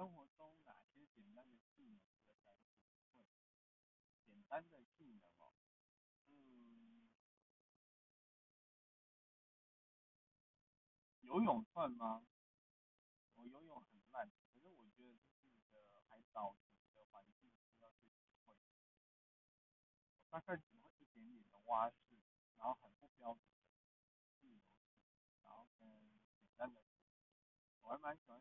生活中哪些简单的技能学？会，简单的技能哦，嗯，游泳算吗？我游泳很烂，可是我觉得这是一个海岛的环境需要去体会。大概只会一点点的蛙式，然后很不标准的自由，然后跟简单的，我还蛮喜欢